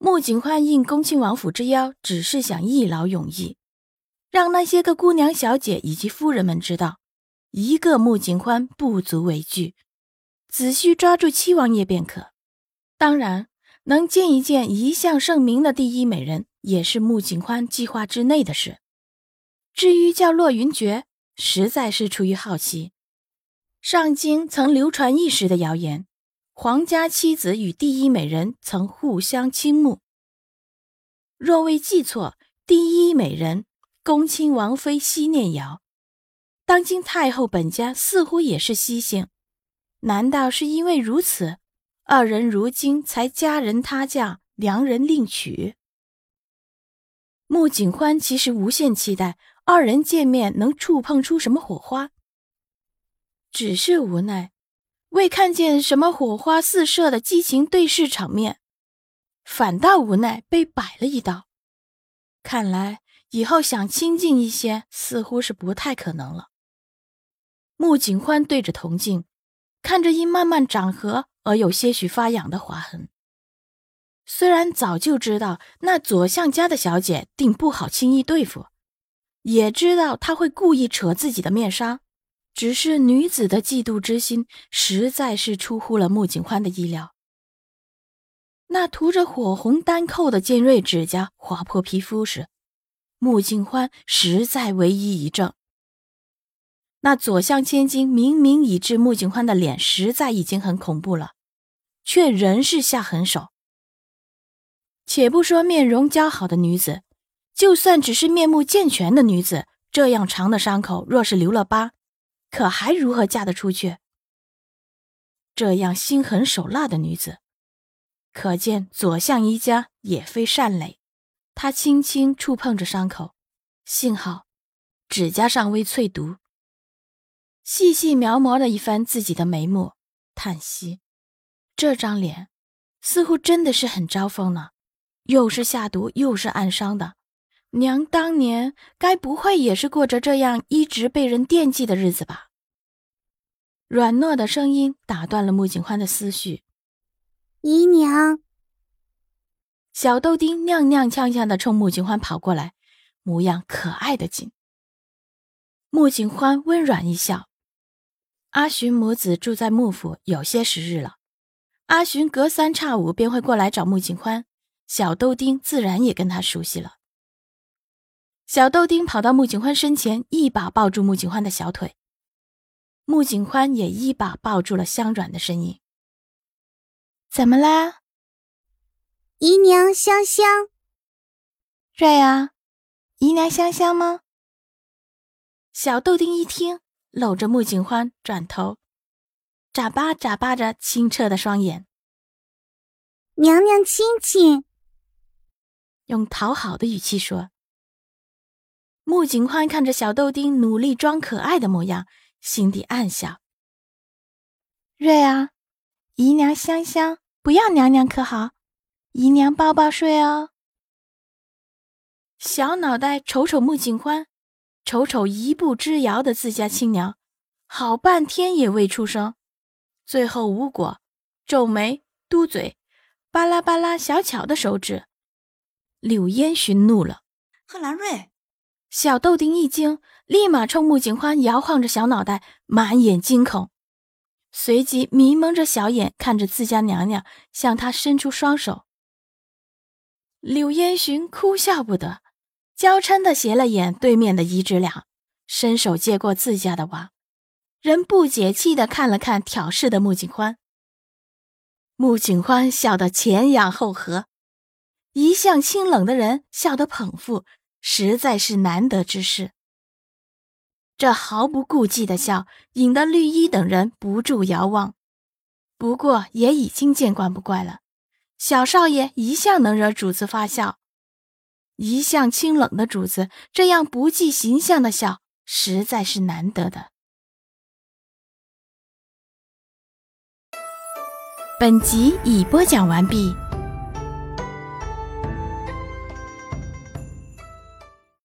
穆景欢应恭亲王府之邀，只是想一劳永逸，让那些个姑娘小姐以及夫人们知道，一个穆景欢不足为惧，只需抓住七王爷便可。当然，能见一见一向盛名的第一美人，也是穆景欢计划之内的事。至于叫洛云珏，实在是出于好奇。上京曾流传一时的谣言。皇家妻子与第一美人曾互相倾慕。若未记错，第一美人恭亲王妃西念瑶，当今太后本家似乎也是西姓。难道是因为如此，二人如今才佳人他嫁，良人另娶？穆景欢其实无限期待二人见面能触碰出什么火花，只是无奈。未看见什么火花四射的激情对视场面，反倒无奈被摆了一刀。看来以后想亲近一些，似乎是不太可能了。穆景欢对着铜镜，看着因慢慢长合而有些许发痒的划痕。虽然早就知道那左相家的小姐定不好轻易对付，也知道他会故意扯自己的面纱。只是女子的嫉妒之心实在是出乎了穆景欢的意料。那涂着火红丹扣的尖锐指甲划破皮肤时，穆景欢实在唯一一怔。那左相千金明明已知穆景欢的脸实在已经很恐怖了，却仍是下狠手。且不说面容姣好的女子，就算只是面目健全的女子，这样长的伤口若是留了疤，可还如何嫁得出去？这样心狠手辣的女子，可见左相一家也非善类。他轻轻触碰着伤口，幸好指甲上未淬毒，细细描摹了一番自己的眉目，叹息：这张脸似乎真的是很招风呢，又是下毒又是暗伤的。娘当年该不会也是过着这样一直被人惦记的日子吧？软糯的声音打断了穆景欢的思绪。姨娘，小豆丁踉踉跄跄的冲穆景欢跑过来，模样可爱的紧。穆景欢温软一笑。阿寻母子住在穆府有些时日了，阿寻隔三差五便会过来找穆景欢，小豆丁自然也跟他熟悉了。小豆丁跑到穆景欢身前，一把抱住穆景欢的小腿。穆景欢也一把抱住了香软的身影。怎么啦？姨娘香香。瑞啊，姨娘香香吗？小豆丁一听，搂着穆景欢，转头，眨巴眨巴着清澈的双眼。娘娘亲亲。用讨好的语气说。穆景欢看着小豆丁努力装可爱的模样，心底暗笑：“瑞啊，姨娘香香，不要娘娘可好？姨娘抱抱睡哦。”小脑袋瞅瞅穆景欢，瞅瞅一步之遥的自家亲娘，好半天也未出声，最后无果，皱眉嘟嘴，巴拉巴拉小巧的手指。柳烟寻怒了：“贺兰瑞！”小豆丁一惊，立马冲穆景欢摇晃着小脑袋，满眼惊恐，随即迷蒙着小眼看着自家娘娘向他伸出双手。柳烟寻哭笑不得，娇嗔的斜了眼对面的一只两，伸手接过自家的娃，人不解气的看了看挑事的穆景欢。穆景欢笑得前仰后合，一向清冷的人笑得捧腹。实在是难得之事。这毫不顾忌的笑，引得绿衣等人不住遥望。不过也已经见惯不怪了。小少爷一向能惹主子发笑，一向清冷的主子这样不计形象的笑，实在是难得的。本集已播讲完毕。